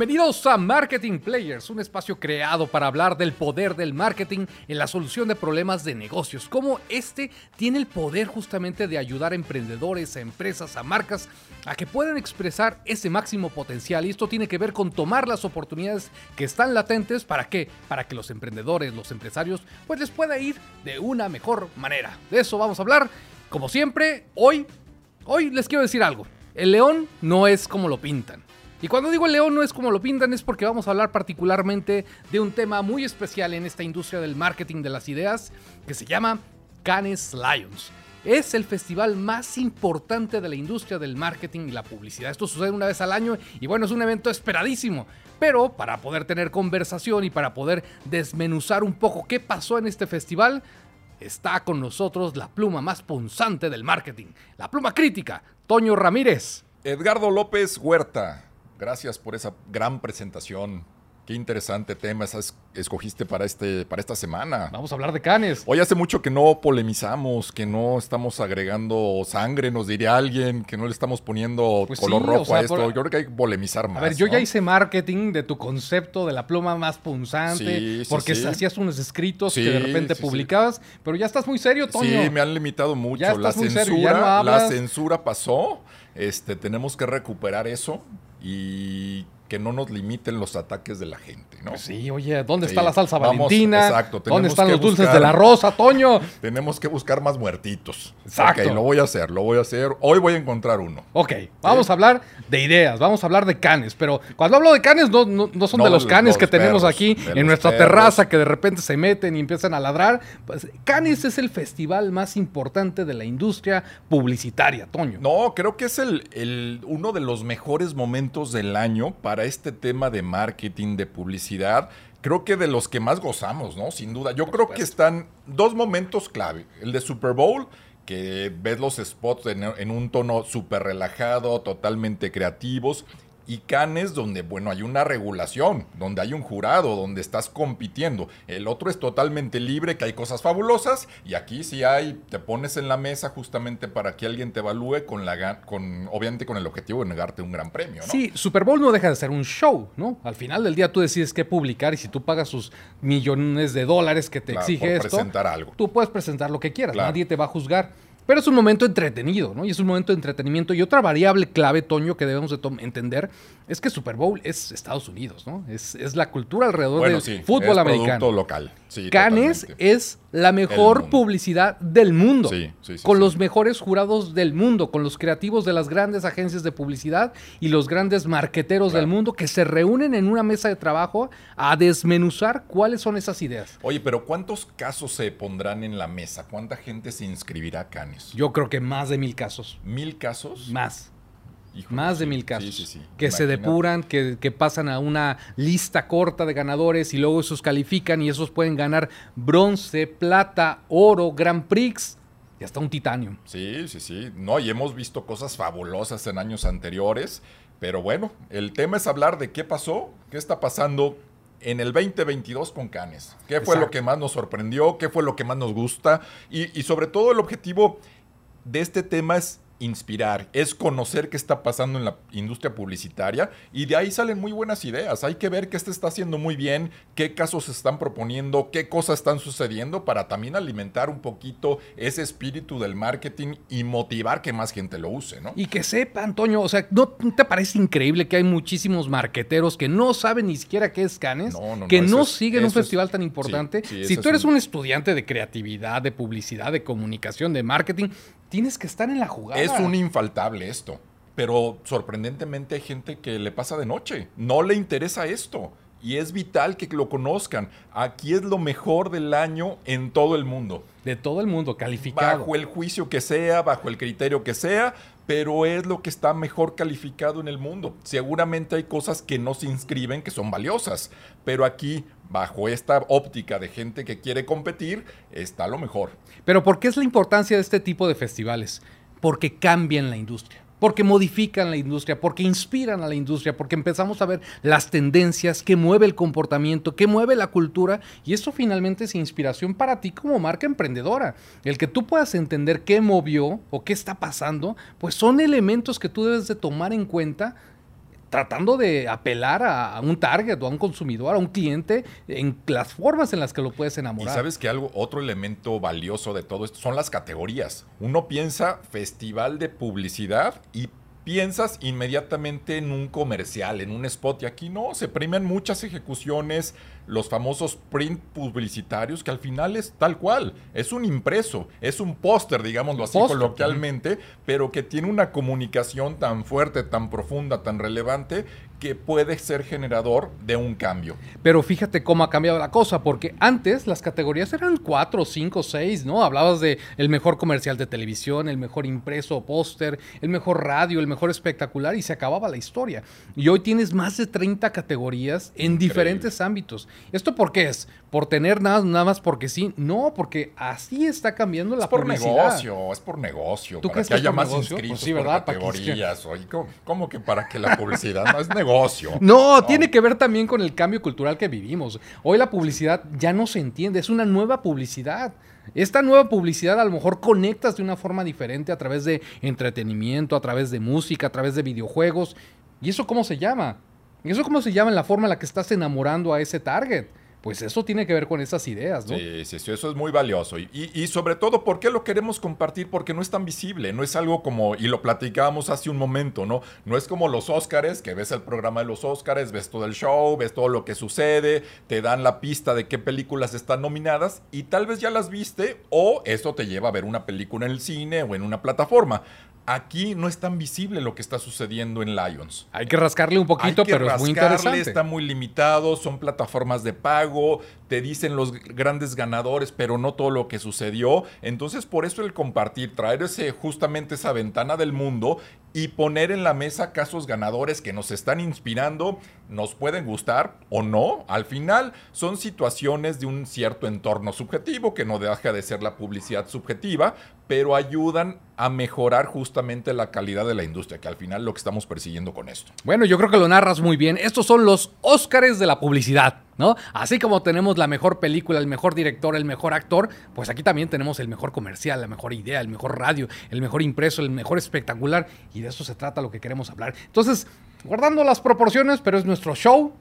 Bienvenidos a Marketing Players, un espacio creado para hablar del poder del marketing en la solución de problemas de negocios, cómo este tiene el poder justamente de ayudar a emprendedores, a empresas, a marcas a que puedan expresar ese máximo potencial y esto tiene que ver con tomar las oportunidades que están latentes para qué? Para que los emprendedores, los empresarios, pues les pueda ir de una mejor manera. De eso vamos a hablar. Como siempre, hoy, hoy les quiero decir algo. El león no es como lo pintan. Y cuando digo el león no es como lo pintan, es porque vamos a hablar particularmente de un tema muy especial en esta industria del marketing de las ideas, que se llama Cannes Lions. Es el festival más importante de la industria del marketing y la publicidad. Esto sucede una vez al año y bueno, es un evento esperadísimo. Pero para poder tener conversación y para poder desmenuzar un poco qué pasó en este festival, está con nosotros la pluma más punzante del marketing, la pluma crítica, Toño Ramírez. Edgardo López Huerta, Gracias por esa gran presentación. Qué interesante tema escogiste para, este, para esta semana. Vamos a hablar de canes. Hoy hace mucho que no polemizamos, que no estamos agregando sangre, nos diría alguien, que no le estamos poniendo pues color rojo a esto. Yo creo que hay que polemizar más. A ver, yo ya hice marketing de tu concepto de la pluma más punzante, porque hacías unos escritos que de repente publicabas, pero ya estás muy serio, Toño. Sí, me han limitado mucho. la censura, la censura pasó. Este, tenemos que recuperar eso y que no nos limiten los ataques de la gente, ¿no? Pues sí, oye, ¿dónde está la salsa valentina? Exacto. ¿Dónde están los dulces de la rosa, Toño? Tenemos que buscar más muertitos. Exacto. Ok, lo voy a hacer, lo voy a hacer. Hoy voy a encontrar uno. Ok, vamos a hablar de ideas, vamos a hablar de canes, pero cuando hablo de canes no, no, son de los canes que tenemos aquí en nuestra terraza que de repente se meten y empiezan a ladrar. Pues, canes es el festival más importante de la industria publicitaria, Toño. No, creo que es el, el uno de los mejores momentos del año para este tema de marketing, de publicidad, creo que de los que más gozamos, ¿no? Sin duda. Yo creo que están dos momentos clave. El de Super Bowl, que ves los spots en, en un tono súper relajado, totalmente creativos y Canes donde, bueno, hay una regulación, donde hay un jurado, donde estás compitiendo. El otro es totalmente libre, que hay cosas fabulosas y aquí sí hay, te pones en la mesa justamente para que alguien te evalúe con la con obviamente con el objetivo de negarte un gran premio, ¿no? Sí, Super Bowl no deja de ser un show, ¿no? Al final del día tú decides qué publicar y si tú pagas sus millones de dólares que te exige esto, presentar algo. Tú puedes presentar lo que quieras, nadie te va a juzgar. Pero es un momento entretenido, ¿no? Y es un momento de entretenimiento. Y otra variable clave, Toño, que debemos de entender es que Super Bowl es Estados Unidos, ¿no? Es, la cultura alrededor del fútbol es americano. local. Sí, Cannes es la mejor publicidad del mundo. Sí, sí, con los mejores jurados del mundo, con los creativos de las grandes agencias de publicidad y los grandes marqueteros del mundo que se reúnen en una mesa de trabajo a desmenuzar cuáles son esas ideas. Oye, pero ¿cuántos casos se pondrán en la mesa? ¿Cuánta gente se inscribirá a Cannes? Yo creo que más de mil casos. ¿Mil casos? Más. Más de mil casos. Que se depuran, que, pasan a una lista corta de ganadores y luego esos califican y esos pueden ganar bronce, plata, oro, Grand Prix y hasta un titanio. Sí, sí, sí. No, y hemos visto cosas fabulosas en años anteriores. Pero bueno, el tema es hablar de qué pasó, qué está pasando en el 2022 con Canes. ¿Qué fue lo que más nos sorprendió? ¿Qué fue lo que más nos gusta? Y, y sobre todo el objetivo de este tema es inspirar, es conocer qué está pasando en la industria publicitaria y de ahí salen muy buenas ideas. Hay que ver qué se está haciendo muy bien, qué casos se están proponiendo, qué cosas están sucediendo para también alimentar un poquito ese espíritu del marketing y motivar que más gente lo use, ¿no? Y que sepa, Antonio, o sea, ¿no te parece increíble que hay muchísimos marqueteros que no saben ni siquiera qué es Canes, que no, siguen un festival tan importante? si tú eres un estudiante de creatividad, de publicidad, de comunicación, de marketing, tienes que estar en la jugada. Es un infaltable esto. Pero sorprendentemente hay gente que le pasa de noche. No le interesa esto. Y es vital que lo conozcan. Aquí es lo mejor del año en todo el mundo. De todo el mundo, calificado. Bajo el juicio que sea, bajo el criterio que sea, pero es lo que está mejor calificado en el mundo. Seguramente hay cosas que no se inscriben que son valiosas, pero aquí, bajo esta óptica de gente que quiere competir, está lo mejor. Pero ¿por qué es la importancia de este tipo de festivales? Porque cambian la industria porque modifican la industria, porque inspiran a la industria, porque empezamos a ver las tendencias, que mueve el comportamiento, que mueve la cultura, y eso finalmente es inspiración para ti como marca emprendedora. El que tú puedas entender qué movió o qué está pasando, pues son elementos que tú debes de tomar en cuenta tratando de apelar a, un target o a un consumidor, a un cliente, en las formas en las que lo puedes enamorar. Y sabes que algo, otro elemento valioso de todo esto son las categorías. Uno piensa festival de publicidad y piensas inmediatamente en un comercial, en un spot, y aquí no, se premian muchas ejecuciones, los famosos print publicitarios, que al final es tal cual, es un impreso, es un póster, digámoslo así coloquialmente, pero que tiene una comunicación tan fuerte, tan profunda, tan relevante, que puede ser generador de un cambio. Pero fíjate cómo ha cambiado la cosa, porque antes las categorías eran cuatro, cinco, seis, ¿no? Hablabas de el mejor comercial de televisión, el mejor impreso o póster, el mejor radio, el mejor espectacular y se acababa la historia. Y hoy tienes más de 30 categorías en diferentes ámbitos. ¿Esto por qué es? ¿Por tener nada, nada más porque sí? No, porque así está cambiando la publicidad. Es por negocio, es por negocio. ¿Tú para que, haya más inscritos pues sí, ¿verdad? categorías. ¿cómo, que para que la publicidad no es negocio? No, tiene que ver también con el cambio cultural que vivimos. Hoy la publicidad ya no se entiende, es una nueva publicidad. Esta nueva publicidad a lo mejor conectas de una forma diferente a través de entretenimiento, a través de música, a través de videojuegos. ¿Y eso cómo se llama? ¿Eso cómo se llama en la forma en la que estás enamorando a ese target? Pues eso tiene que ver con esas ideas, ¿no? Sí, sí, sí, eso es muy valioso. Y, y, sobre todo, ¿por qué lo queremos compartir? Porque no es tan visible, no es algo como, y lo platicábamos hace un momento, ¿no? No es como los Óscares, que ves el programa de los Óscares, ves todo el show, ves todo lo que sucede, te dan la pista de qué películas están nominadas y tal vez ya las viste o eso te lleva a ver una película en el cine o en una plataforma. Aquí no es tan visible lo que está sucediendo en Lions. Hay que rascarle un poquito, pero es muy interesante. Está muy limitado, son plataformas de pago, te dicen los grandes ganadores, pero no todo lo que sucedió. Entonces, por eso el compartir, traer ese, justamente esa ventana del mundo y poner en la mesa casos ganadores que nos están inspirando, nos pueden gustar o no. Al final, son situaciones de un cierto entorno subjetivo, que no deja de ser la publicidad subjetiva, pero ayudan a mejorar justamente la calidad de la industria, que al final lo que estamos persiguiendo con esto. Bueno, yo creo que lo narras muy bien. Estos son los Óscares de la publicidad, ¿no? Así como tenemos la mejor película, el mejor director, el mejor actor, pues aquí también tenemos el mejor comercial, la mejor idea, el mejor radio, el mejor impreso, el mejor espectacular, y de eso se trata lo que queremos hablar. Entonces, guardando las proporciones, pero es nuestro show,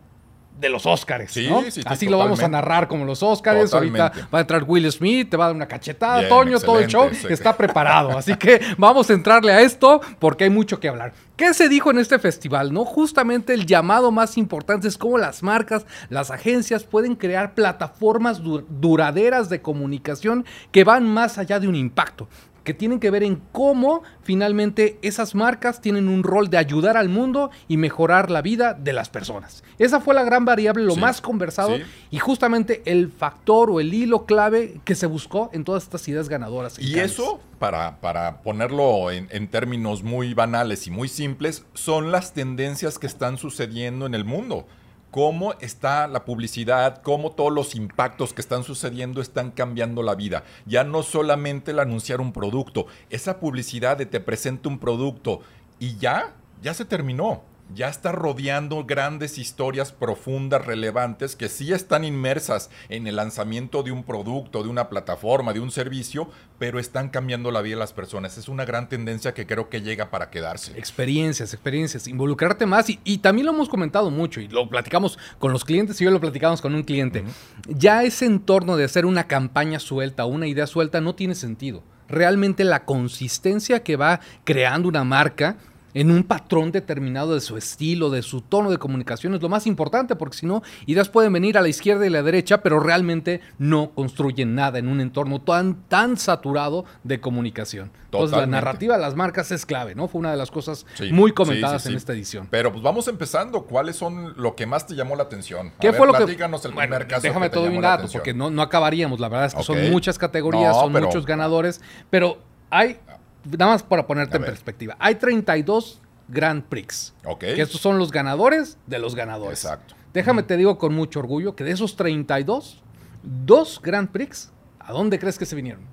de los Óscares. ¿no? Así lo vamos a narrar como los Óscares. Ahorita va a entrar Will Smith, te va a dar una cachetada, Toño, todo el show está preparado. Así que vamos a entrarle a esto porque hay mucho que hablar. ¿Qué se dijo en este festival? No, justamente el llamado más importante es cómo las marcas, las agencias pueden crear plataformas duraderas de comunicación que van más allá de un impacto que tienen que ver en cómo finalmente esas marcas tienen un rol de ayudar al mundo y mejorar la vida de las personas. Esa fue la gran variable, lo más conversado y justamente el factor o el hilo clave que se buscó en todas estas ideas ganadoras. Y eso, para, para ponerlo en, en términos muy banales y muy simples, son las tendencias que están sucediendo en el mundo cómo está la publicidad, cómo todos los impactos que están sucediendo están cambiando la vida. Ya no solamente el anunciar un producto, esa publicidad de te presento un producto y ya, ya se terminó ya está rodeando grandes historias profundas, relevantes, que sí están inmersas en el lanzamiento de un producto, de una plataforma, de un servicio, pero están cambiando la vida de las personas. Es una gran tendencia que creo que llega para quedarse. Experiencias, experiencias, involucrarte más y, también lo hemos comentado mucho y lo platicamos con los clientes y hoy lo platicamos con un cliente. Ya ese entorno de hacer una campaña suelta, una idea suelta, no tiene sentido realmente la consistencia que va creando una marca en un patrón determinado de su estilo, de su tono de comunicación, es lo más importante, porque si no, ideas pueden venir a la izquierda y la derecha, pero realmente no construyen nada en un entorno tan, tan saturado de comunicación. Entonces, la narrativa de las marcas es clave, ¿no? Fue una de las cosas muy comentadas en esta edición. Pero pues vamos empezando. ¿Cuáles son lo que más te llamó la atención? ¿Qué fue lo que. el primer caso déjame todo un dato, porque no, no acabaríamos. La verdad es que son muchas categorías, son muchos ganadores, pero hay nada más para ponerte en perspectiva. Hay 32 Grand Prix. Ok. Que estos son los ganadores de los ganadores. Exacto. Déjame te digo con mucho orgullo que de esos 32, dos Grand Prix, ¿a dónde crees que se vinieron?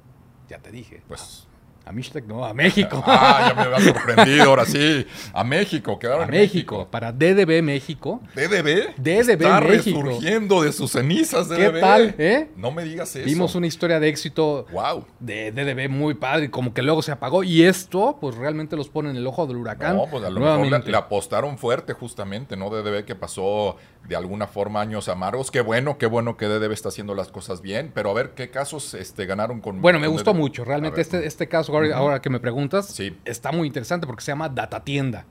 Ya te dije. Pues A Mixtec, no, a México. ah, ya me había sorprendido, ahora sí. A México, quedaron a México, para DDB México. ¿DDB? DDB Está resurgiendo de sus cenizas, DDB. ¿Qué tal, eh? No me digas eso. Vimos una historia de éxito wow. de DDB muy padre, como que luego se apagó. Y esto, pues realmente los pone en el ojo del huracán. No, pues a lo mejor le, apostaron fuerte justamente, ¿no? DDB que pasó de alguna forma años amargos. Qué bueno, qué bueno que DDB está haciendo las cosas bien. Pero a ver, ¿qué casos este, ganaron con... Bueno, me gustó mucho. Realmente este, este caso ahora, que me preguntas, está muy interesante porque se llama Data Tienda.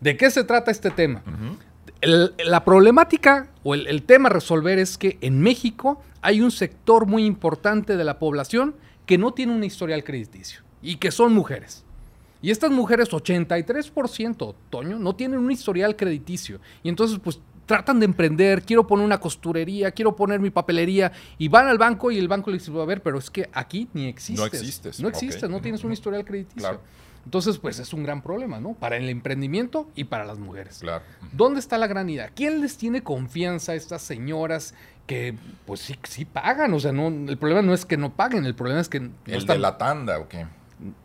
¿De qué se trata este tema? la problemática o el, tema a resolver es que en México hay un sector muy importante de la población que no tiene un historial crediticio y que son mujeres. Y estas mujeres, 83%, Toño, no tienen un historial crediticio. Y entonces, pues tratan de emprender, quiero poner una costurería, quiero poner mi papelería, y van al banco y el banco le dice, a ver, pero es que aquí ni existes. No existes. No existes, no tienes un historial crediticio. Entonces, pues es un gran problema, ¿no? Para el emprendimiento y para las mujeres. Claro. ¿Dónde está la gran idea? ¿Quién les tiene confianza a estas señoras que, pues sí, sí pagan? O sea, no, el problema no es que no paguen, el problema es que... No ¿El de la tanda o qué?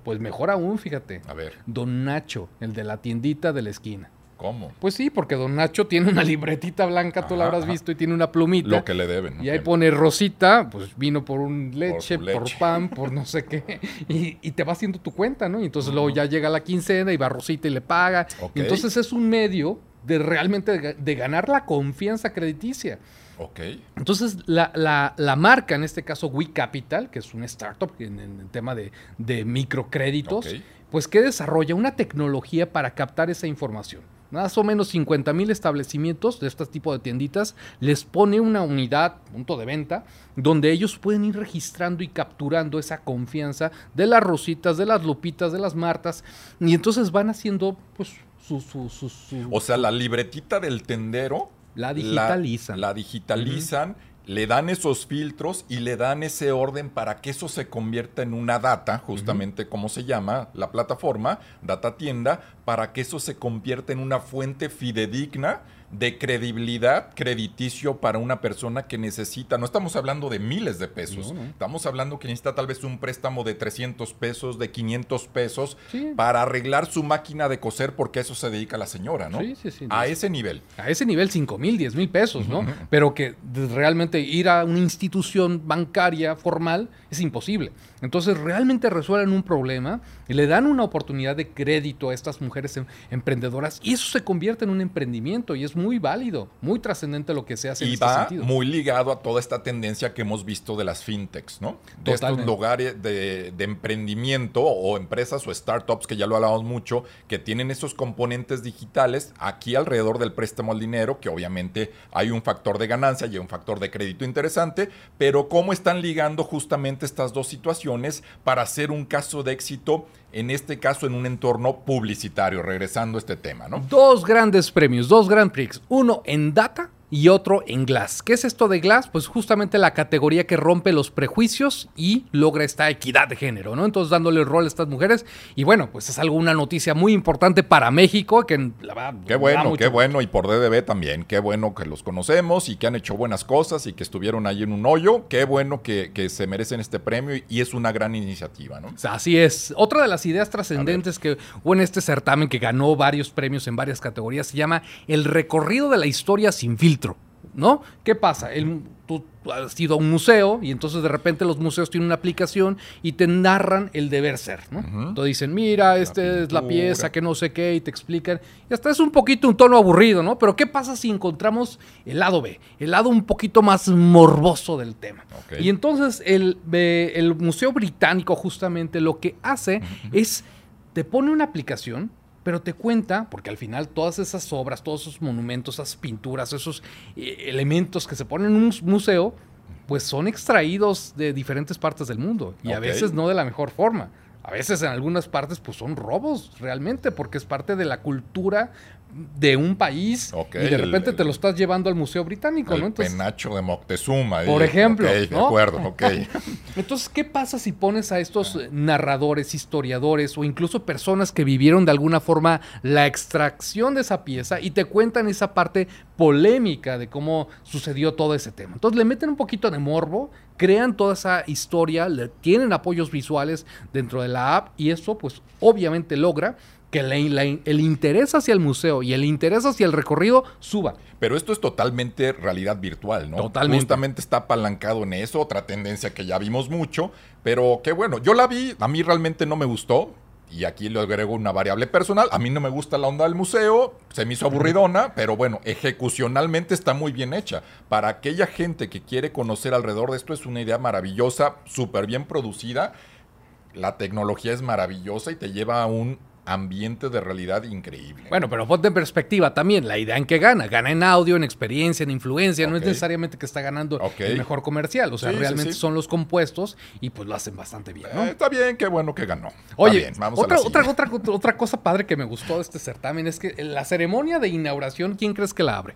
Pues mejor aún, fíjate. A ver. Don Nacho, el de la tiendita de la esquina. ¿Cómo? Pues sí, porque don Nacho tiene una libretita blanca, tú la habrás visto, y tiene una plumita. Lo que le deben. Y ahí pone Rosita, pues vino por un leche, por, pan, por no sé qué, y, te va haciendo tu cuenta, ¿no? Y entonces luego ya llega la quincena y va Rosita y le paga. Y entonces es un medio de realmente de, ganar la confianza crediticia. Ok. Entonces, la, marca, en este caso We Capital, que es una startup en, el tema de, de microcréditos, pues que desarrolla una tecnología para captar esa información más o menos 50 mil establecimientos de este tipo de tienditas, les pone una unidad, punto de venta, donde ellos pueden ir registrando y capturando esa confianza de las rositas, de las lupitas, de las martas, y entonces van haciendo pues su... su, su, o sea, la libretita del tendero. La digitalizan. La, digitalizan le dan esos filtros y le dan ese orden para que eso se convierta en una data, justamente como se llama la plataforma, data tienda, para que eso se convierta en una fuente fidedigna de credibilidad crediticio para una persona que necesita, no estamos hablando de miles de pesos, estamos hablando que necesita tal vez un préstamo de 300 pesos, de 500 pesos, para arreglar su máquina de coser, porque a eso se dedica la señora, ¿no? Sí, sí, sí. A ese nivel. A ese nivel, 5 mil, 10 mil pesos, ¿no? Pero que realmente ir a una institución bancaria formal es imposible. Entonces realmente resuelven un problema y le dan una oportunidad de crédito a estas mujeres em, emprendedoras y eso se convierte en un emprendimiento y es muy válido, muy trascendente lo que se hace y en este va sentido. muy ligado a toda esta tendencia que hemos visto de las fintechs, ¿no? De estos lugares de, emprendimiento o empresas o startups que ya lo hablamos mucho, que tienen esos componentes digitales aquí alrededor del préstamo al dinero, que obviamente hay un factor de ganancia y un factor de crédito interesante, pero cómo están ligando justamente estas dos situaciones para hacer un caso de éxito, en este caso en un entorno publicitario, regresando a este tema, ¿no? Dos grandes premios, dos Grand Prix, uno en data y otro en Glass. ¿Qué es esto de Glass? Pues justamente la categoría que rompe los prejuicios y logra esta equidad de género, ¿no? Entonces dándole rol a estas mujeres. Y bueno, pues es algo, una noticia muy importante para México, que la. Qué bueno, qué bueno, y por DDB también, qué bueno que los conocemos y que han hecho buenas cosas y que estuvieron ahí en un hoyo, qué bueno que, se merecen este premio y, es una gran iniciativa, ¿no? Así es. Otra de las ideas trascendentes que hubo en este certamen que ganó varios premios en varias categorías se llama El recorrido de la historia sin filtro. ¿No? ¿Qué pasa? El, tú has ido a un museo y entonces de repente los museos tienen una aplicación y te narran el deber ser, ¿no? Entonces dicen, mira, esta es la pieza, que no sé qué, y te explican. Y hasta es un poquito un tono aburrido, ¿no? Pero ¿qué pasa si encontramos el lado B? El lado un poquito más morboso del tema. Y entonces el, el Museo Británico justamente lo que hace es, te pone una aplicación pero te cuenta, porque al final todas esas obras, todos esos monumentos, esas pinturas, esos eh, elementos que se ponen en un museo, pues son extraídos de diferentes partes del mundo y a veces no de la mejor forma. A veces en algunas partes pues son robos realmente porque es parte de la cultura de un país y de repente te lo estás llevando al Museo Británico, el ¿no? penacho de Moctezuma. Por ejemplo. de acuerdo, ok. Entonces, ¿qué pasa si pones a estos narradores, historiadores o incluso personas que vivieron de alguna forma la extracción de esa pieza y te cuentan esa parte polémica de cómo sucedió todo ese tema. Entonces le meten un poquito de morbo, crean toda esa historia, le, tienen apoyos visuales dentro de la app y eso pues obviamente logra que el interés hacia el museo y el interés hacia el recorrido suba. Pero esto es totalmente realidad virtual, ¿no? Totalmente. Justamente está apalancado en eso, otra tendencia que ya vimos mucho, pero qué bueno. Yo la vi, a mí realmente no me gustó, y aquí le agrego una variable personal. A mí no me gusta la onda del museo, se me hizo aburridona, pero bueno, ejecucionalmente está muy bien hecha. Para aquella gente que quiere conocer alrededor de esto, es una idea maravillosa, súper bien producida. La tecnología es maravillosa y te lleva a un ambiente de realidad increíble. Bueno, pero ponte en perspectiva también la idea en que gana. Gana en audio, en experiencia, en influencia. No es necesariamente que está ganando el mejor comercial. O sea, realmente son los compuestos y pues lo hacen bastante bien. ¿no? Eh, está bien, qué bueno que ganó. Oye, otra, otra, otra, otra cosa padre que me gustó de este certamen es que la ceremonia de inauguración, ¿quién crees que la abre?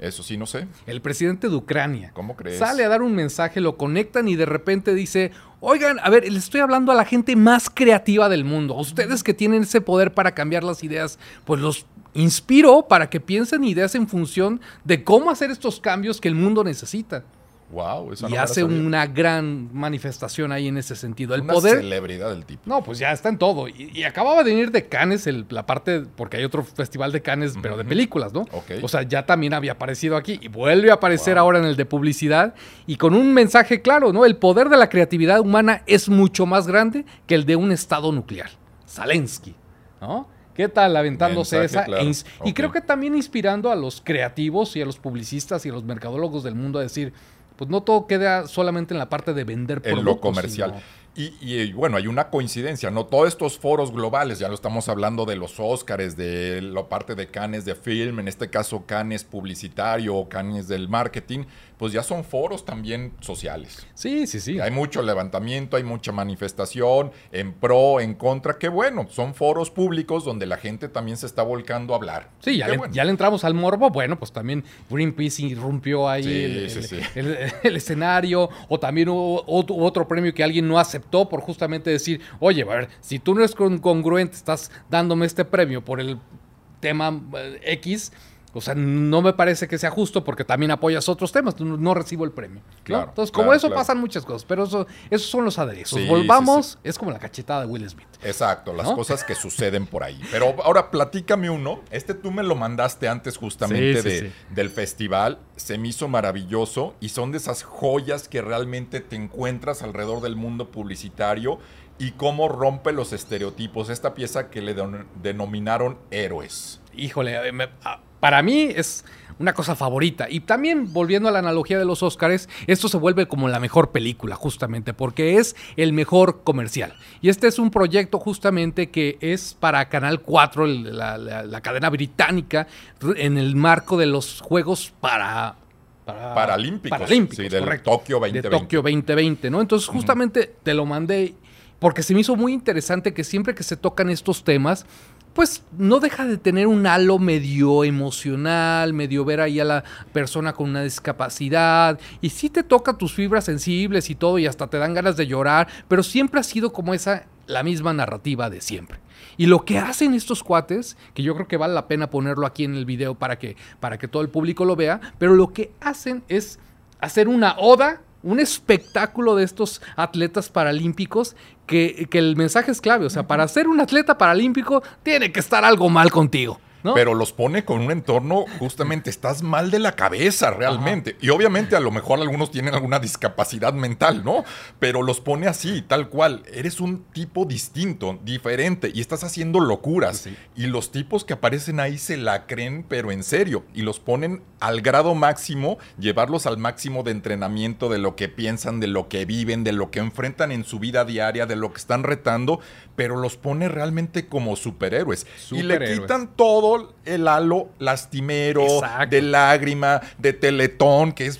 Eso sí, no sé. El presidente de Ucrania. ¿Cómo crees? Sale a dar un mensaje, lo conectan y de repente dice, oigan, a ver, le estoy hablando a la gente más creativa del mundo. Ustedes que tienen ese poder para cambiar las ideas, pues los inspiro para que piensen ideas en función de cómo hacer estos cambios que el mundo necesita. Wow, y hace una gran manifestación ahí en ese sentido. El una poder. celebridad del tipo. No, pues ya está en todo. Y, acababa de venir de Cannes, la parte, porque hay otro festival de Cannes, pero de películas, ¿no? O sea, ya también había aparecido aquí y vuelve a aparecer ahora en el de publicidad y con un mensaje claro, ¿no? El poder de la creatividad humana es mucho más grande que el de un estado nuclear. Zelensky, ¿no? ¿Qué tal aventándose esa? E y creo que también inspirando a los creativos y a los publicistas y a los mercadólogos del mundo a decir, pues no todo queda solamente en la parte de vender productos. En lo comercial. Y, bueno, hay una coincidencia, ¿no? Todos estos foros globales, ya lo estamos hablando de los Óscares, de la parte de Canes de film, en este caso Canes publicitario o Canes del marketing, pues ya son foros también sociales. Sí, sí, sí. Hay mucho levantamiento, hay mucha manifestación en pro, en contra, qué bueno, son foros públicos donde la gente también se está volcando a hablar. Sí, ya, le, entramos al morbo, bueno, pues también Greenpeace irrumpió ahí el, escenario, o también hubo, otro premio que alguien no aceptó por justamente decir, oye, a ver, si tú no eres congruente, estás dándome este premio por el tema eh, X, o sea, no me parece que sea justo porque también apoyas otros temas, no recibo el premio. Entonces, como eso pasan muchas cosas, pero eso, esos son los aderezos. Volvamos, es como la cachetada de Will Smith. Exacto, las cosas que suceden por ahí. Pero ahora platícame uno. Este tú me lo mandaste antes justamente de, del festival. Se me hizo maravilloso y son de esas joyas que realmente te encuentras alrededor del mundo publicitario y cómo rompe los estereotipos. Esta pieza que le denominaron héroes. Híjole, me, para mí es una cosa favorita. Y también, volviendo a la analogía de los Oscars, esto se vuelve como la mejor película, justamente, porque es el mejor comercial. Y este es un proyecto justamente que es para Canal 4, la, cadena británica, en el marco de los Juegos para Paralímpicos. Paralímpicos, sí, del Tokio 2020. De Tokio 2020, ¿no? Entonces, justamente te lo mandé porque se me hizo muy interesante que siempre que se tocan estos temas, pues no deja de tener un halo medio emocional, medio ver ahí a la persona con una discapacidad, y sí te toca tus fibras sensibles y todo, y hasta te dan ganas de llorar, pero siempre ha sido como esa, la misma narrativa de siempre. Y lo que hacen estos cuates, que yo creo que vale la pena ponerlo aquí en el video para que, para que todo el público lo vea, pero lo que hacen es hacer una oda un espectáculo de estos atletas paralímpicos que, que, el mensaje es clave. O sea, para ser un atleta paralímpico tiene que estar algo mal contigo. Pero los pone con un entorno, justamente, estás mal de la cabeza realmente. Y obviamente a lo mejor algunos tienen alguna discapacidad mental, ¿no? Pero los pone así, tal cual. Eres un tipo distinto, diferente, y estás haciendo locuras. Y los tipos que aparecen ahí se la creen, pero en serio. Y los ponen al grado máximo, llevarlos al máximo de entrenamiento de lo que piensan, de lo que viven, de lo que enfrentan en su vida diaria, de lo que están retando, pero los pone realmente como superhéroes. Y le quitan todo el halo lastimero, de lágrima, de teletón, que es,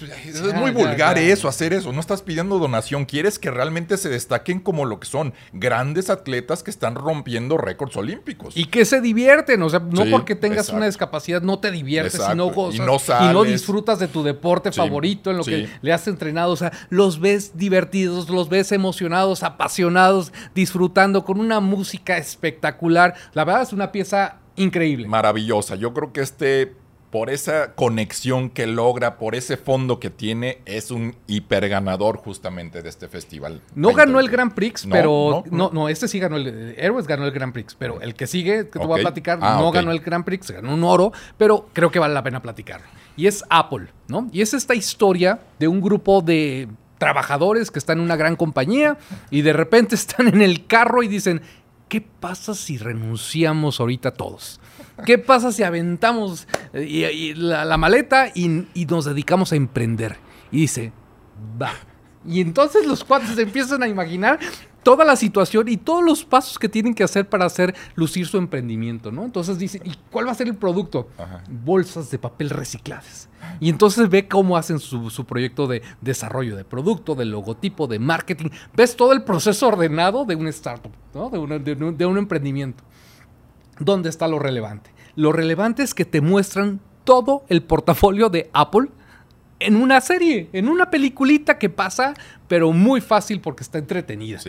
muy vulgar eso, hacer eso. No estás pidiendo donación, quieres que realmente se destaquen como lo que son grandes atletas que están rompiendo récords olímpicos. Y que se divierten, o sea, no porque tengas una discapacidad no te diviertes, sino gozas, y no, disfrutas de tu deporte favorito en lo que le has entrenado. O sea, los ves divertidos, los ves emocionados, apasionados, disfrutando con una música espectacular. La verdad es una pieza increíble. Maravillosa. Yo creo que este por esa conexión que logra, por ese fondo que tiene, es un hiper ganador justamente de este festival. No ganó el Grand Prix, pero no, no, este sí ganó el Héroes ganó el Grand Prix, pero el que sigue, que te voy a platicar, ah, no ganó el Grand Prix, ganó un oro, pero creo que vale la pena platicar. Y es Apple, ¿no? Y es esta historia de un grupo de trabajadores que están en una gran compañía y de repente están en el carro y dicen, ¿qué pasa si renunciamos ahorita todos? ¿Qué pasa si aventamos eh, la, maleta y, y, nos dedicamos a emprender? Y dice, va. Y entonces los cuates empiezan a imaginar toda la situación y todos los pasos que tienen que hacer para hacer lucir su emprendimiento, ¿no? Entonces dice, ¿y cuál va a ser el producto? Bolsas de papel recicladas. Y entonces ve cómo hacen su, proyecto de desarrollo de producto, de logotipo, de marketing. Ves todo el proceso ordenado de un startup, ¿no? de, de un emprendimiento. ¿Dónde está lo relevante? Lo relevante es que te muestran todo el portafolio de Apple en una serie, en una peliculita que pasa, pero muy fácil porque está entretenida.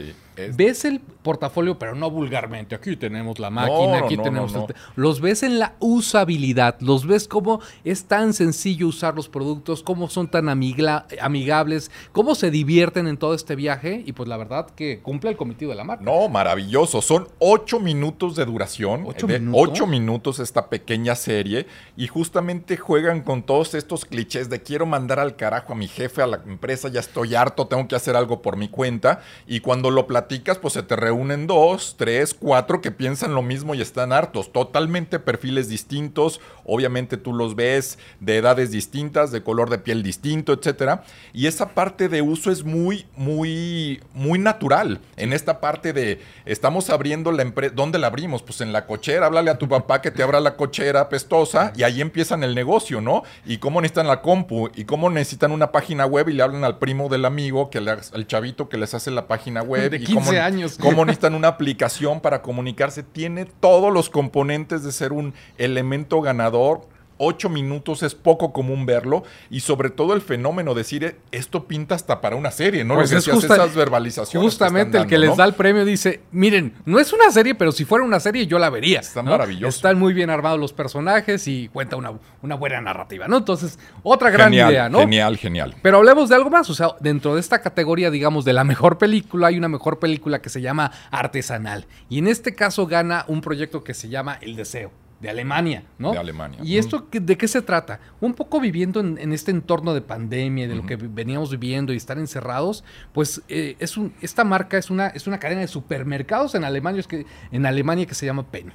Ves el portafolio, pero no vulgarmente. Aquí tenemos la máquina, aquí tenemos... Este. Los ves en la usabilidad, los ves cómo es tan sencillo usar los productos, cómo son tan amigables, cómo se divierten en todo este viaje y pues la verdad que cumple el cometido de la marca. No, maravilloso. Son ocho minutos de duración. ¿Ocho, minutos? ocho minutos esta pequeña serie y justamente juegan con todos estos clichés de quiero mandar al carajo a mi jefe, a la empresa, ya estoy harto, tengo que hacer algo por mi cuenta y cuando lo platicas pues se te reúnen dos, tres, cuatro que piensan lo mismo y están hartos. Totalmente perfiles distintos. Obviamente tú los ves de edades distintas, de color de piel distinto, etcétera. Y esa parte de uso es muy, muy, muy natural. En esta parte de estamos abriendo la empresa. ¿Dónde la abrimos? Pues en la cochera. Háblale a tu papá que te abra la cochera pestosa y ahí empiezan el negocio, ¿no? Y cómo necesitan la compu y cómo necesitan una página web y le hablan al primo del amigo, que le, al chavito que les hace la página web. De 15 años. Cómo necesitan una aplicación para comunicarse. Tiene todos los componentes de ser un elemento ganador ocho minutos es poco común verlo y sobre todo el fenómeno de decir eh, esto pinta hasta para una serie, ¿no? Pues es esas verbalizaciones. Justamente el que les da el premio dice, miren, no es una serie, pero si fuera una serie yo la vería. Está maravilloso. Están muy bien armados los personajes y cuenta una, una buena narrativa, ¿no? Entonces, otra gran idea, ¿no? Genial, genial. Pero hablemos de algo más, o sea, dentro de esta categoría, digamos, de la mejor película, hay una mejor película que se llama Artesanal. Y en este caso gana un proyecto que se llama El Deseo de Alemania, ¿no? De Alemania. ¿Y esto de qué se trata? Un poco viviendo en, este entorno de pandemia, de lo que veníamos viviendo y estar encerrados, pues eh, es un, esta marca es una, es una cadena de supermercados en Alemania, que, en Alemania que se llama Penny.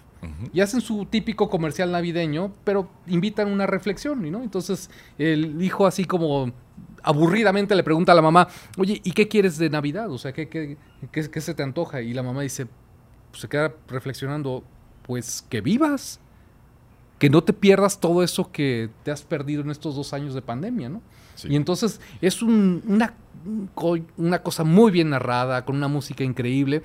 Y hacen su típico comercial navideño, pero invitan una reflexión, ¿no? Entonces el hijo así como aburridamente le pregunta a la mamá, oye, ¿y qué quieres de Navidad? O sea, ¿qué, qué, qué, qué se te antoja? Y la mamá dice, pues se queda reflexionando, pues que vivas que no te pierdas todo eso que te has perdido en estos dos años de pandemia, ¿no? Y entonces es una, una cosa muy bien narrada, con una música increíble,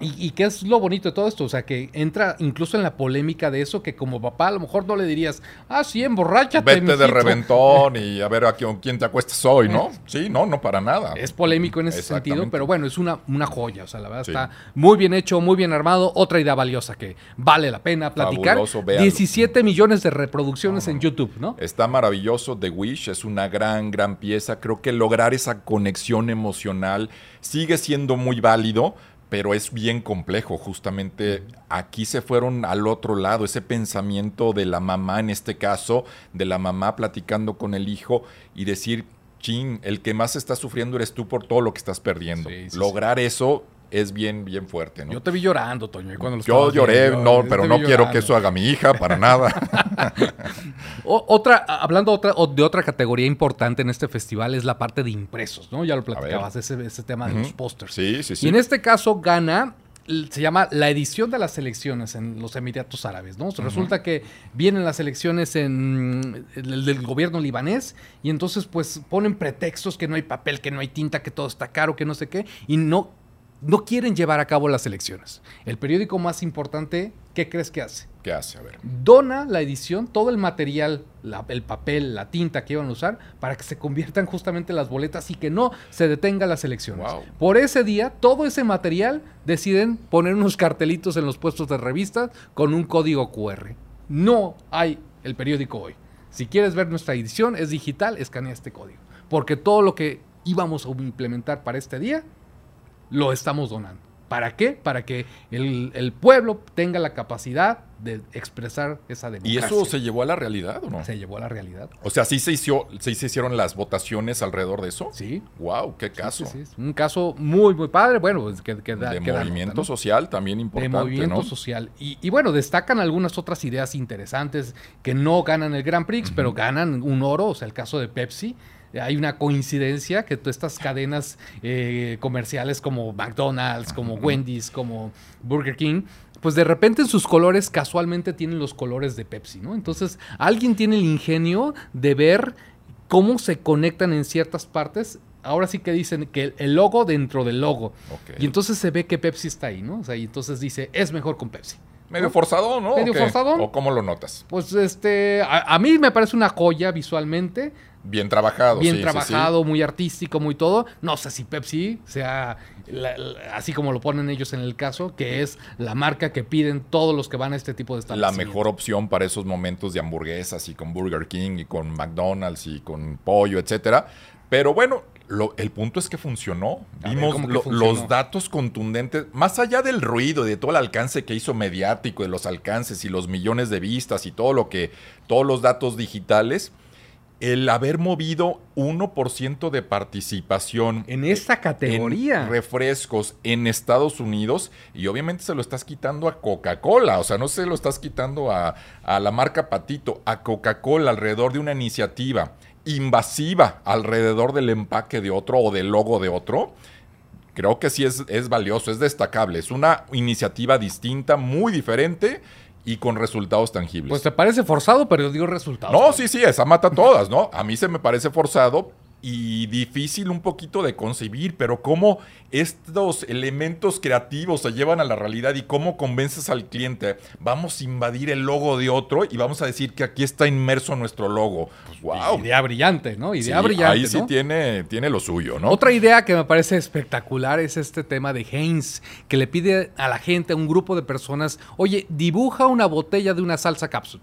y, qué es lo bonito de todo esto, o sea, que entra incluso en la polémica de eso, que como papá a lo mejor no le dirías, ah, sí, emborráchate. Vete de reventón y a ver a quién, te acuestas hoy, ¿no? Sí, no, no para nada. Es polémico en ese sentido, pero bueno, es una, una joya, o sea, la verdad está muy bien hecho, muy bien armado, otra idea valiosa que vale la pena platicar. 17 millones de reproducciones en YouTube, ¿no? Está maravilloso, The Wish es una gran, gran pieza, creo que lograr esa conexión emocional sigue siendo muy válido pero es bien complejo. Justamente aquí se fueron al otro lado, ese pensamiento de la mamá, en este caso, de la mamá platicando con el hijo y decir, chin, el que más está sufriendo eres tú por todo lo que estás perdiendo. Lograr eso es bien, bien fuerte, ¿no? Yo te vi llorando, Toño. Cuando yo lloré, no, pero no quiero que eso haga mi hija, para nada. otra, hablando otra, de otra categoría importante en este festival es la parte de impresos, ¿no? Ya lo platicabas, ese, ese, tema de los pósters. Sí, sí, sí. Y en este caso gana se llama la edición de las elecciones en los Emiratos Árabes, ¿no? Resulta que vienen las elecciones en el del gobierno libanés y entonces pues ponen pretextos que no hay papel, que no hay tinta, que todo está caro, que no sé qué y no no quieren llevar a cabo las elecciones. El periódico más importante, ¿qué crees que hace? ¿Qué hace? A ver. Dona la edición, todo el material, el papel, la tinta que iban a usar, para que se conviertan justamente las boletas y que no se detengan las elecciones. Por ese día, todo ese material deciden poner unos cartelitos en los puestos de revistas con un código QR. No hay el periódico hoy. Si quieres ver nuestra edición, es digital, escanea este código. Porque todo lo que íbamos a implementar para este día, lo estamos donando. ¿Para qué? Para que el, pueblo tenga la capacidad de expresar esa democracia. ¿Y eso se llevó a la realidad o no? Se llevó a la realidad. O sea, ¿sí se, hizo, se hicieron las votaciones alrededor de eso? Sí. Wow, qué caso. Sí, Un caso muy, muy padre. Bueno, pues, que, que da, De movimiento social también importante. De movimiento social. Y, bueno, destacan algunas otras ideas interesantes que no ganan el Grand Prix, pero ganan un oro. O sea, el caso de Pepsi hay una coincidencia que todas estas cadenas eh, comerciales como McDonald's, como Wendy's, como Burger King, pues de repente en sus colores casualmente tienen los colores de Pepsi, ¿no? Entonces alguien tiene el ingenio de ver cómo se conectan en ciertas partes. Ahora sí que dicen que el logo dentro del logo. Y entonces se ve que Pepsi está ahí, ¿no? O sea, y entonces dice, es mejor con Pepsi. Medio forzado, ¿no? Medio forzado. ¿O cómo lo notas? Pues este, a, mí me parece una joya visualmente. Bien trabajado. Bien trabajado, muy artístico, muy todo. No sé si Pepsi sea así como lo ponen ellos en el caso, que es la marca que piden todos los que van a este tipo de establecimientos. La mejor opción para esos momentos de hamburguesas y con Burger King y con McDonald's y con pollo, etcétera. Pero bueno, el punto es que funcionó. Vimos los datos contundentes, más allá del ruido, de todo el alcance que hizo mediático, de los alcances y los millones de vistas y todo lo que, todos los datos digitales, el haber movido 1% de participación en esta categoría. en refrescos en Estados Unidos y obviamente se lo estás quitando a Coca-Cola, o sea, no se lo estás quitando a, a la marca Patito, a Coca-Cola alrededor de una iniciativa invasiva alrededor del empaque de otro o del logo de otro, creo que sí es, es valioso, es destacable. Es una iniciativa distinta, muy diferente y con resultados tangibles. Pues te parece forzado, pero dio resultados. No, sí, sí, esa mata todas, ¿no? A mí se me parece forzado, y difícil un poquito de concebir, pero cómo estos elementos creativos se llevan a la realidad y cómo convences al cliente, vamos a invadir el logo de otro y vamos a decir que aquí está inmerso nuestro logo. wow. Pues, idea brillante, ¿no? Idea brillante. Ahí sí tiene, tiene lo suyo, ¿no? Otra idea que me parece espectacular es este tema de Heinz, que le pide a la gente, a un grupo de personas, oye, dibuja una botella de una salsa cápsula,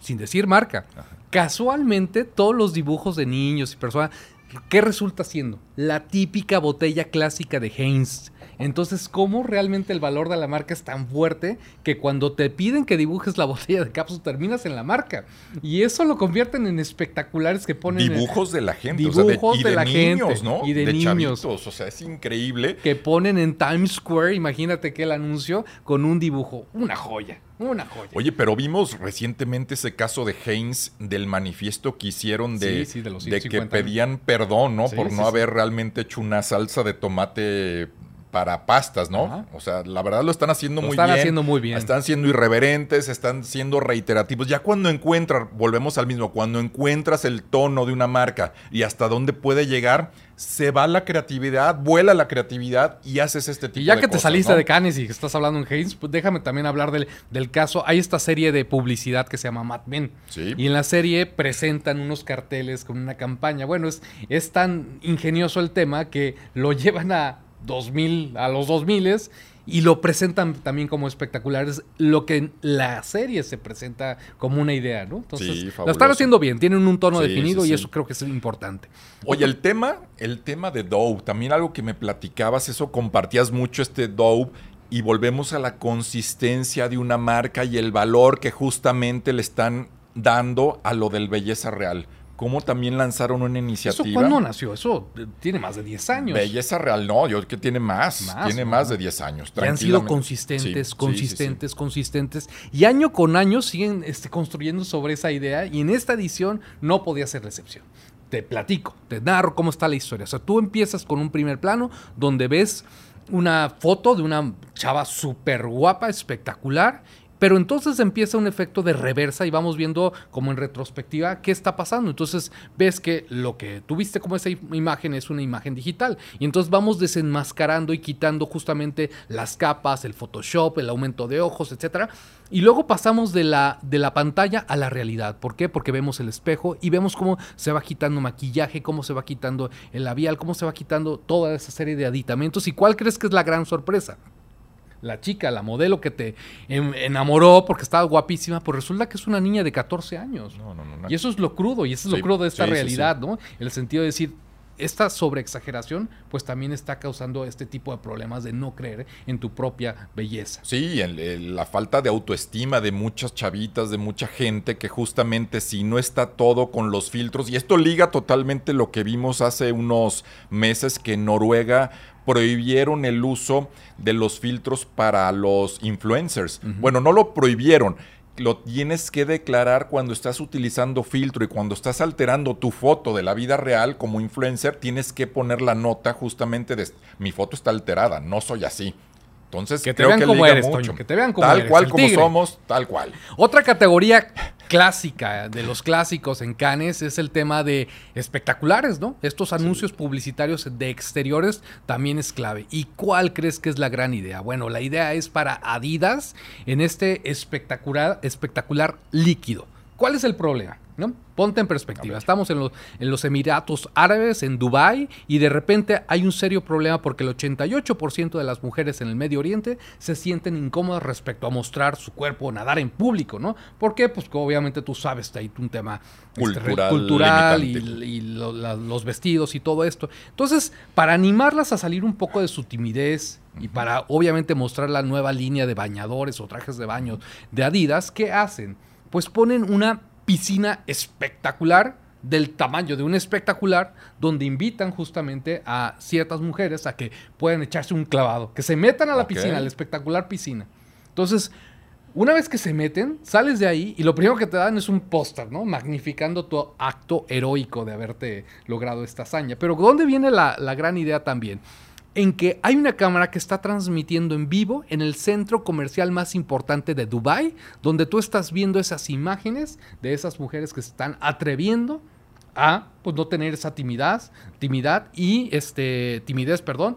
sin decir marca. Casualmente, todos los dibujos de niños y personas ¿Qué resulta siendo? La típica botella clásica de Heinz. Entonces, ¿cómo realmente el valor de la marca es tan fuerte que cuando te piden que dibujes la botella de cápsula terminas en la marca? Y eso lo convierten en espectaculares que ponen... Dibujos de la gente. Dibujos de, la niños, ¿no? Y de, niños. o sea, es increíble. Que ponen en Times Square, imagínate que el anuncio, con un dibujo. Una joya. Una joya. Oye, pero vimos recientemente ese caso de Heinz del manifiesto que hicieron de, de, que pedían perdón, ¿no? Por no haber realmente hecho una salsa de tomate para pastas, ¿no? O sea, la verdad lo están haciendo muy bien. Están haciendo muy bien. Están siendo irreverentes, están siendo reiterativos. Ya cuando encuentras, volvemos al mismo, cuando encuentras el tono de una marca y hasta dónde puede llegar, se va la creatividad, vuela la creatividad y haces este tipo de Y ya que te saliste de Cannes y estás hablando en Haynes, pues déjame también hablar del, del, caso. Hay esta serie de publicidad que se llama Mad Men. Sí. Y en la serie presentan unos carteles con una campaña. Bueno, es, es tan ingenioso el tema que lo llevan a 2000, a los 2000 y lo presentan también como espectaculares, lo que en la serie se presenta como una idea, ¿no? Entonces, lo están haciendo bien, tienen un tono definido y eso creo que es importante. Oye, el tema, el tema de Doe, también algo que me platicabas, eso compartías mucho este Doe y volvemos a la consistencia de una marca y el valor que justamente le están dando a lo del belleza real cómo también lanzaron una iniciativa. ¿Eso cuándo nació? Eso eh, tiene más de 10 años. Belleza Real, no, yo creo que tiene más, tiene más de 10 años. Y han sido consistentes, consistentes, consistentes. Y año con año siguen este, construyendo sobre esa idea y en esta edición no podía ser la excepción. Te platico, te narro cómo está la historia. O sea, tú empiezas con un primer plano donde ves una foto de una chava súper guapa, espectacular, pero entonces empieza un efecto de reversa y vamos viendo como en retrospectiva qué está pasando. Entonces ves que lo que tuviste como esa imagen es una imagen digital. Y entonces vamos desenmascarando y quitando justamente las capas, el Photoshop, el aumento de ojos, etc. Y luego pasamos de la, de la pantalla a la realidad. ¿Por qué? Porque vemos el espejo y vemos cómo se va quitando maquillaje, cómo se va quitando el labial, cómo se va quitando toda esa serie de aditamentos. ¿Y cuál crees que es la gran sorpresa? La chica, la modelo que te enamoró porque estaba guapísima, pues resulta que es una niña de 14 años. Y eso es lo crudo, y eso es lo crudo de esta realidad, ¿no? El sentido de decir, esta sobreexageración pues también está causando este tipo de problemas de no creer en tu propia belleza. Sí, la falta de autoestima de muchas chavitas, de mucha gente que justamente si no está todo con los filtros, y esto liga totalmente lo que vimos hace unos meses que en Noruega prohibieron el uso de los filtros para los influencers. Bueno, no lo prohibieron, lo tienes que declarar cuando estás utilizando filtro y cuando estás alterando tu foto de la vida real como influencer, tienes que poner la nota justamente de mi foto está alterada, no soy así. Entonces, que te vean como eres, que te vean como tal cual como somos, tal cual. Otra categoría clásica de los clásicos en Cannes es el tema de espectaculares, ¿no? Estos anuncios publicitarios de exteriores también es clave. ¿Y cuál crees que es la gran idea? Bueno, la idea es para Adidas en este espectacular, espectacular líquido. ¿Cuál es el problema? ¿No? Ponte en perspectiva. Estamos en los, en los Emiratos Árabes, en Dubái, y de repente hay un serio problema porque el 88% de las mujeres en el Medio Oriente se sienten incómodas respecto a mostrar su cuerpo, nadar en público, ¿no? ¿Por qué? Pues obviamente tú sabes, hay un tema este, cultural, y, los vestidos y todo esto. Entonces, para animarlas a salir un poco de su timidez y para obviamente mostrar la nueva línea de bañadores o trajes de baño de Adidas, ¿qué hacen? Pues ponen una piscina espectacular del tamaño de un espectacular, donde invitan justamente a ciertas mujeres a que puedan echarse un clavado, que se metan a la piscina, a la espectacular piscina. Entonces, una vez que se meten, sales de ahí y lo primero que te dan es un póster, ¿no? Magnificando tu acto heroico de haberte logrado esta hazaña. Pero ¿dónde viene la, la gran idea también? En que hay una cámara que está transmitiendo en vivo en el centro comercial más importante de Dubai, donde tú estás viendo esas imágenes de esas mujeres que se están atreviendo a pues, no tener esa timidez, timidez y este timidez, perdón,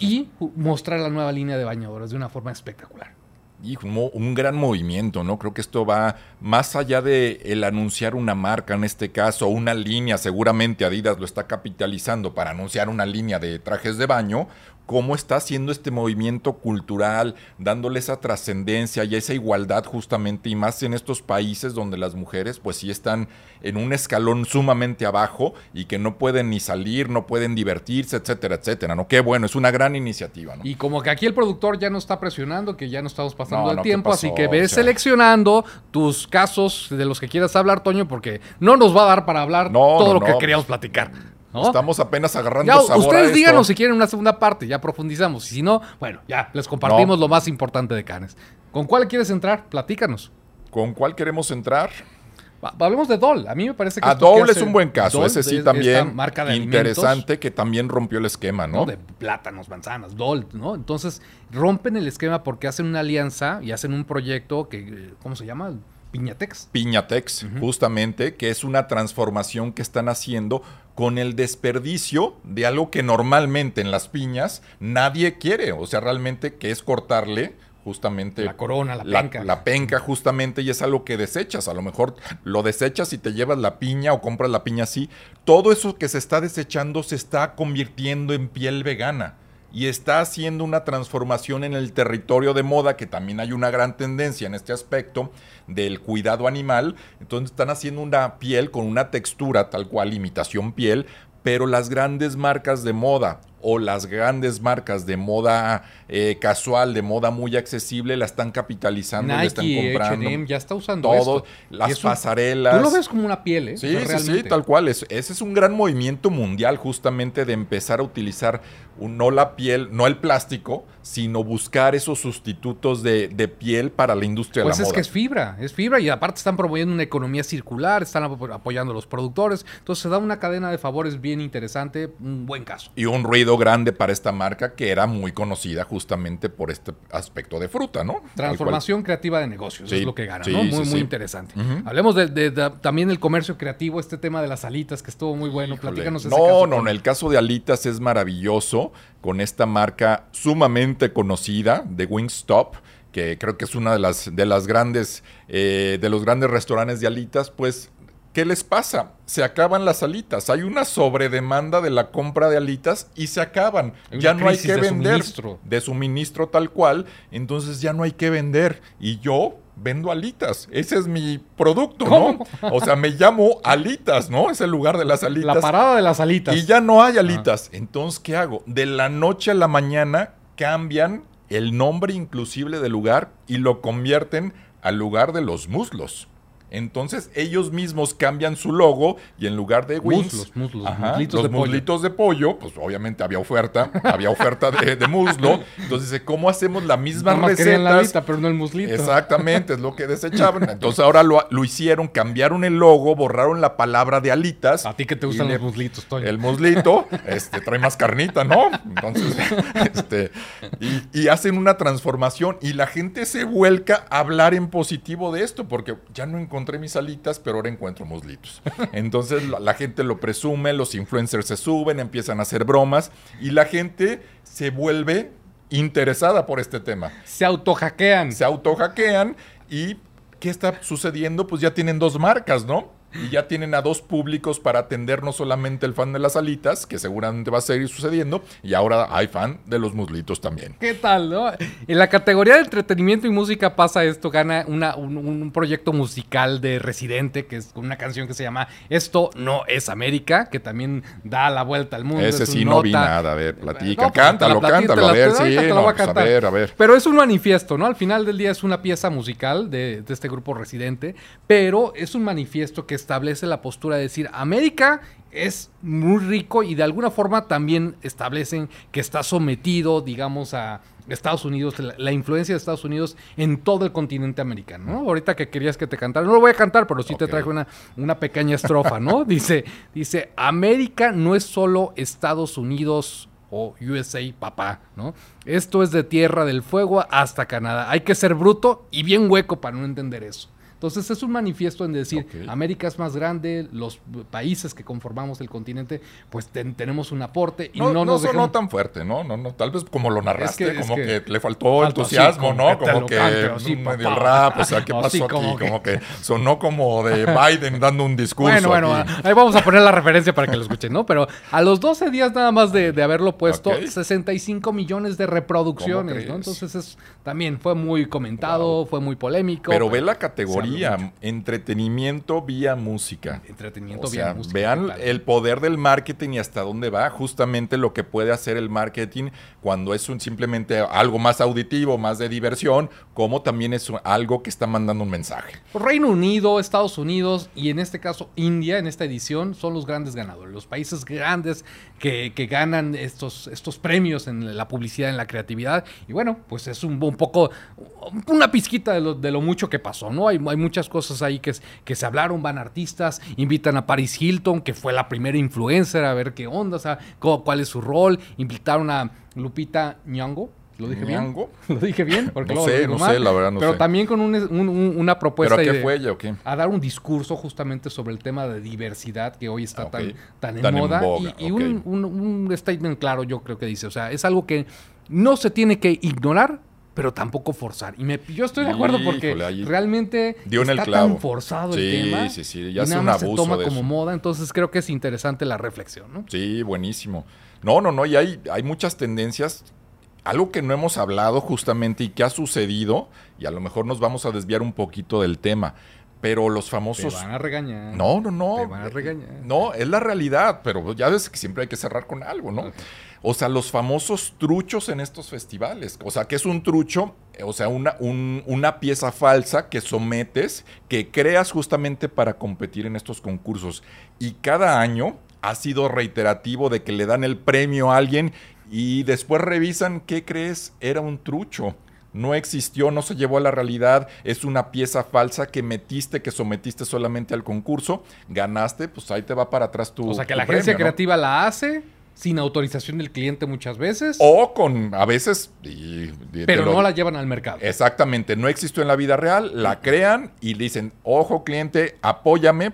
y mostrar la nueva línea de bañadoras de una forma espectacular y un, gran movimiento, ¿no? Creo que esto va más allá de el anunciar una marca, en este caso, una línea, seguramente Adidas lo está capitalizando para anunciar una línea de trajes de baño, cómo está haciendo este movimiento cultural, dándole esa trascendencia y esa igualdad justamente, y más en estos países donde las mujeres pues sí están en un escalón sumamente abajo y que no pueden ni salir, no pueden divertirse, etcétera, etcétera, ¿no? Qué bueno, es una gran iniciativa, ¿no? Y como que aquí el productor ya no está presionando, que ya no estamos pasando el tiempo, así que ves seleccionando tus casos de los que quieras hablar, Toño, porque no nos va a dar para hablar todo lo que queríamos platicar. Estamos apenas agarrando ya, Ustedes díganos si quieren una segunda parte, ya profundizamos. Y si no, bueno, ya les compartimos lo más importante de Canes. ¿Con cuál quieres entrar? Platícanos. ¿Con cuál queremos entrar? hablemos de Dol. A mí me parece que. A Dol es un buen caso. Ese sí también. Marca interesante que también rompió el esquema, ¿no? De plátanos, manzanas, Dol, ¿no? Entonces rompen el esquema porque hacen una alianza y hacen un proyecto que. ¿Cómo se llama? Piñatex. Piñatex, justamente, que es una transformación que están haciendo con el desperdicio de algo que normalmente en las piñas nadie quiere. O sea, realmente que es cortarle justamente la corona, la penca. La penca justamente y es algo que desechas. A lo mejor lo desechas y te llevas la piña o compras la piña así. Todo eso que se está desechando se está convirtiendo en piel vegana y está haciendo una transformación en el territorio de moda, que también hay una gran tendencia en este aspecto del cuidado animal. Entonces están haciendo una piel con una textura tal cual, imitación piel, pero las grandes marcas de moda o las grandes marcas de moda eh, casual, de moda muy accesible, la están capitalizando, Nike, están comprando. ya está usando todo, las pasarelas. Tú lo ves como una piel, ¿eh? Sí, sí, sí, tal cual. ese es un gran movimiento mundial justamente de empezar a utilizar no la piel, no el plástico, sino buscar esos sustitutos de, piel para la industria de la moda. Pues es que es fibra, es fibra y aparte están promoviendo una economía circular, están apoyando a los productores, entonces se da una cadena de favores bien interesante, un buen caso. Y un ruido grande para esta marca que era muy conocida justamente por este aspecto de fruta, ¿no? Transformación creativa de negocios, es lo que gana, ¿no? Muy, muy interesante. Hablemos de, también del comercio creativo, este tema de las alitas que estuvo muy bueno, platícanos ese No, no, en el caso de alitas es maravilloso con esta marca sumamente conocida de Wingstop, que creo que es una de las, de las grandes, eh, de los grandes restaurantes de alitas, pues ¿qué les pasa? Se acaban las alitas. Hay una sobredemanda de la compra de alitas y se acaban. ya no hay que vender de suministro tal cual. Entonces ya no hay que vender. Y yo vendo alitas. Ese es mi producto, ¿no? O sea, me llamo alitas, ¿no? Es el lugar de las alitas. La parada de las alitas. Y ya no hay alitas. Entonces, ¿qué hago? De la noche a la mañana cambian el nombre inclusive del lugar y lo convierten al lugar de los muslos. Entonces ellos mismos cambian su logo y en lugar de wings, muslos, los muslitos de pollo, pues obviamente había oferta, había oferta de, muslo. Entonces, ¿cómo hacemos la misma receta? la lista, pero no el muslito. Exactamente, es lo que desechaban. Entonces ahora lo, hicieron, cambiaron el logo, borraron la palabra de alitas. A ti que te gustan los muslitos, Toño. El muslito, este, trae más carnita, ¿no? Entonces, este, y, y hacen una transformación y la gente se vuelca a hablar en positivo de esto, porque ya no encontramos encontré mis alitas, pero ahora encuentro muslitos. Entonces la, gente lo presume, los influencers se suben, empiezan a hacer bromas y la gente se vuelve interesada por este tema. Se autohackean. Se autohackean y ¿qué está sucediendo? Pues ya tienen dos marcas, ¿no? Y ya tienen a dos públicos para atender no solamente el fan de las alitas, que seguramente va a seguir sucediendo, y ahora hay fan de los muslitos también. ¿Qué tal, no? En la categoría de entretenimiento y música pasa esto, gana una, un, proyecto musical de Residente, que es una canción que se llama Esto no es América, que también da la vuelta al mundo. Ese sí no vi nada, a ver, platica, pues, cántalo, cántalo, a ver, sí, pues, a ver, a ver. Pero es un manifiesto, ¿no? Al final del día es una pieza musical de, de este grupo Residente, pero es un manifiesto que establece la postura de decir América es muy rico y de alguna forma también establecen que está sometido, digamos, a Estados Unidos, la, influencia de Estados Unidos en todo el continente americano, ¿no? Ahorita que querías que te cantara, no lo voy a cantar, pero sí te traje una, una pequeña estrofa, ¿no? dice, dice, América no es solo Estados Unidos o USA, papá, ¿no? Esto es de Tierra del Fuego hasta Canadá. Hay que ser bruto y bien hueco para no entender eso. Entonces es un manifiesto en decir, América es más grande, los países que conformamos el continente, pues tenemos un aporte y no, no, no sonó tan fuerte, ¿no? No, no, tal vez como lo narraste, como que, le faltó entusiasmo, ¿no? como que medio el rap, o sea, ¿qué pasó aquí? Como que... sonó como de Biden dando un discurso. Bueno, bueno, ahí vamos a poner la referencia para que lo escuchen, ¿no? Pero a los 12 días nada más de, haberlo puesto, 65 millones de reproducciones, ¿no? Entonces es, también fue muy comentado, fue muy polémico. Pero ve la categoría entretenimiento vía música. Entretenimiento vía música. Vean el poder del marketing y hasta dónde va justamente lo que puede hacer el marketing cuando es un, simplemente algo más auditivo, más de diversión, como también es algo que está mandando un mensaje. Reino Unido, Estados Unidos y en este caso India, en esta edición, son los grandes ganadores, los países grandes que, ganan estos, estos premios en la publicidad, en la creatividad. Y bueno, pues es un, un poco, una pizquita de lo, de lo mucho que pasó, ¿no? Hay, hay muchas cosas ahí que, que se hablaron, van artistas, invitan a Paris Hilton, que fue la primera influencer, a ver qué onda, o sea, cuál es su rol, invitaron a Lupita Nyong'o, ¿Lo dije bien? ¿Lo dije bien? Porque no sé, no sé, la verdad no Pero también con una propuesta. ¿Pero qué fue ella o qué? A dar un discurso justamente sobre el tema de diversidad que hoy está tan, tan, en moda. y, un, un, statement claro, yo creo que dice. O sea, es algo que no se tiene que ignorar, pero tampoco forzar. Y me, yo estoy de acuerdo porque realmente está tan forzado el tema. Sí, sí, sí. Ya se toma como moda, entonces creo que es interesante la reflexión, ¿no? Sí, buenísimo. No, no, no, y hay, hay muchas tendencias. Algo que no hemos hablado justamente y que ha sucedido, y a lo mejor nos vamos a desviar un poquito del tema, pero los famosos... Te van a regañar. No, no, no. Te van a regañar. No, es la realidad, pero ya ves que siempre hay que cerrar con algo, ¿no? O sea, los famosos truchos en estos festivales. O sea, que es un trucho, o sea, una, una pieza falsa que sometes, que creas justamente para competir en estos concursos. Y cada año ha sido reiterativo de que le dan el premio a alguien y después revisan qué crees, era un trucho no existió, no se llevó a la realidad, es una pieza falsa que metiste, que sometiste solamente al concurso, ganaste, pues ahí te va para atrás tu. O sea, que la agencia creativa la hace, sin autorización del cliente muchas veces. O con, a veces... pero no la llevan al mercado. Exactamente, no existió en la vida real, la crean y dicen, ojo cliente, apóyame,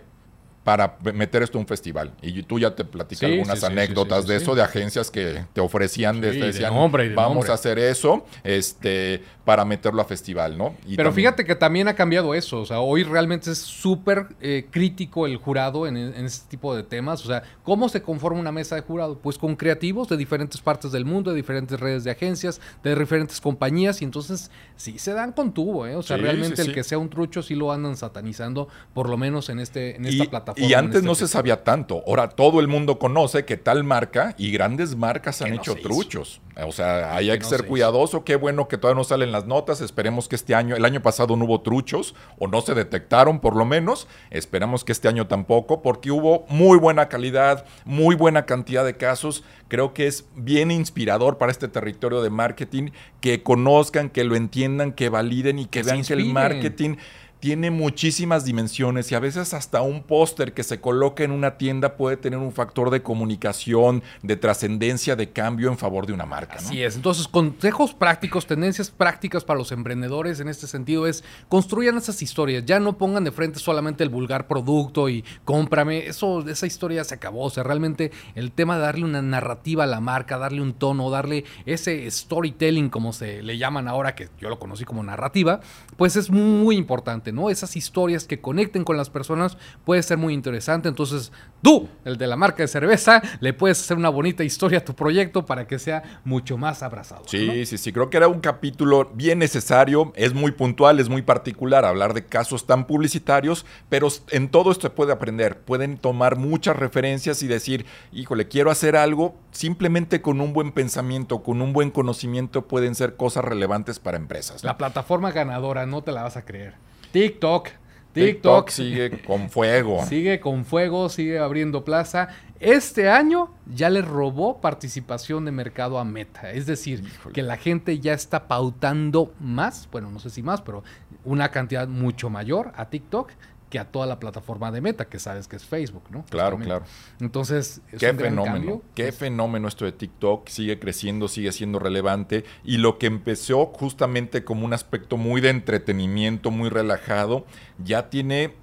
para meter esto en un festival. Y tú ya te platicé algunas anécdotas de eso, de agencias que te ofrecían, desde decían, vamos a hacer eso este, para meterlo a festival, ¿no? Pero fíjate que también ha cambiado eso, o sea, hoy realmente es súper eh, crítico el jurado en, en, este tipo de temas, o sea, ¿cómo se conforma una mesa de jurado? Pues con creativos de diferentes partes del mundo, de diferentes redes de agencias, de diferentes compañías, y entonces sí se dan con tubo, ¿eh? O sea, realmente el que sea un trucho sí lo andan satanizando, por lo menos en, este, en esta plataforma. Y antes este no se sabía tanto. Ahora todo el mundo conoce que tal marca y grandes marcas han hecho truchos. O sea, hay que, ser cuidadoso. Qué bueno que todavía no salen las notas. Esperemos que este año, el año pasado no hubo truchos o no se detectaron por lo menos. Esperamos que este año tampoco porque hubo muy buena calidad, muy buena cantidad de casos. Creo que es bien inspirador para este territorio de marketing que conozcan, que lo entiendan, que validen y que, vean que el marketing tiene muchísimas dimensiones y a veces hasta un póster que se coloque en una tienda puede tener un factor de comunicación, de trascendencia, de cambio en favor de una marca. Así es. Entonces, consejos prácticos, tendencias prácticas para los emprendedores en este sentido es construyan esas historias. Ya no pongan de frente solamente el vulgar producto y cómprame. Eso, esa historia se acabó. O sea, realmente el tema de darle una narrativa a la marca, darle un tono, darle ese storytelling, como se le llaman ahora, que yo lo conocí como narrativa, pues es muy importante. ¿No? Esas historias que conecten con las personas puede ser muy interesante. Entonces, tú, el de la marca de cerveza, le puedes hacer una bonita historia a tu proyecto para que sea mucho más abrazado. Sí, sí, sí. Creo que era un capítulo bien necesario. Es muy puntual, es muy particular hablar de casos tan publicitarios, pero en todo esto se puede aprender. Pueden tomar muchas referencias y decir, híjole, quiero hacer algo. Simplemente con un buen pensamiento, con un buen conocimiento, pueden ser cosas relevantes para empresas. La plataforma ganadora, no te la vas a creer. TikTok. TikTok, sigue con fuego. Sigue con fuego, sigue abriendo plaza. Este año ya le robó participación de mercado a Meta. Es decir, que la gente ya está pautando más, bueno, no sé si más, pero una cantidad mucho mayor a TikTok que a toda la plataforma de Meta, que sabes que es Facebook, ¿no? Claro, claro. Entonces, es qué fenómeno, qué fenómeno esto de TikTok, sigue creciendo, sigue siendo relevante y lo que empezó justamente como un aspecto muy de entretenimiento, muy relajado, ya tiene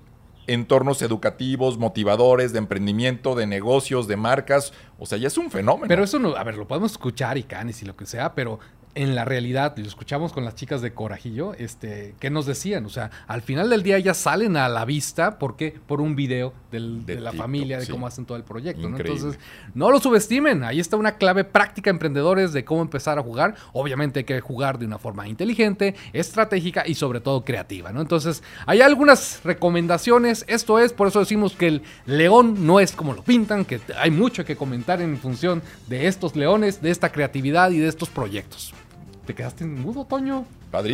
entornos educativos, motivadores, de emprendimiento, de negocios, de marcas. O sea, ya es un fenómeno. Pero eso no, a ver, lo podemos escuchar y canes y lo que sea, pero en la realidad, y lo escuchamos con las chicas de Corajillo, este, ¿qué nos decían? O sea, al final del día ya salen a la vista, porque Por un video de, la familia, de cómo hacen todo el proyecto. ¿no? Entonces, no lo subestimen. Ahí está una clave práctica, emprendedores, de cómo empezar a jugar. Obviamente hay que jugar de una forma inteligente, estratégica y sobre todo creativa. ¿no? Entonces, hay algunas recomendaciones. Esto es, por eso decimos que el león no es como lo pintan, que hay mucho que comentar en función de estos leones, de esta creatividad y de estos proyectos. ¿Te quedaste mudo, Toño?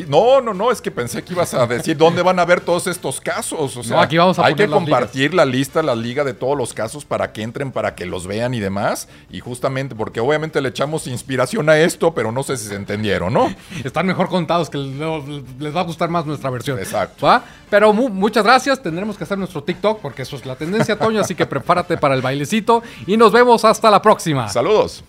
No, no, no, es que pensé que ibas a decir dónde van a ver todos estos casos. O sea, aquí vamos a hay que compartir la lista, la liga de todos los casos para que entren, para que los vean y demás. Y justamente, porque obviamente le echamos inspiración a esto, pero no sé si se entendieron, ¿no? Están mejor contados, que les va a gustar más nuestra versión. Exacto. Pero muchas gracias. Tendremos que hacer nuestro TikTok, porque eso es la tendencia, Toño. así que prepárate para el bailecito. Y nos vemos hasta la próxima. Saludos.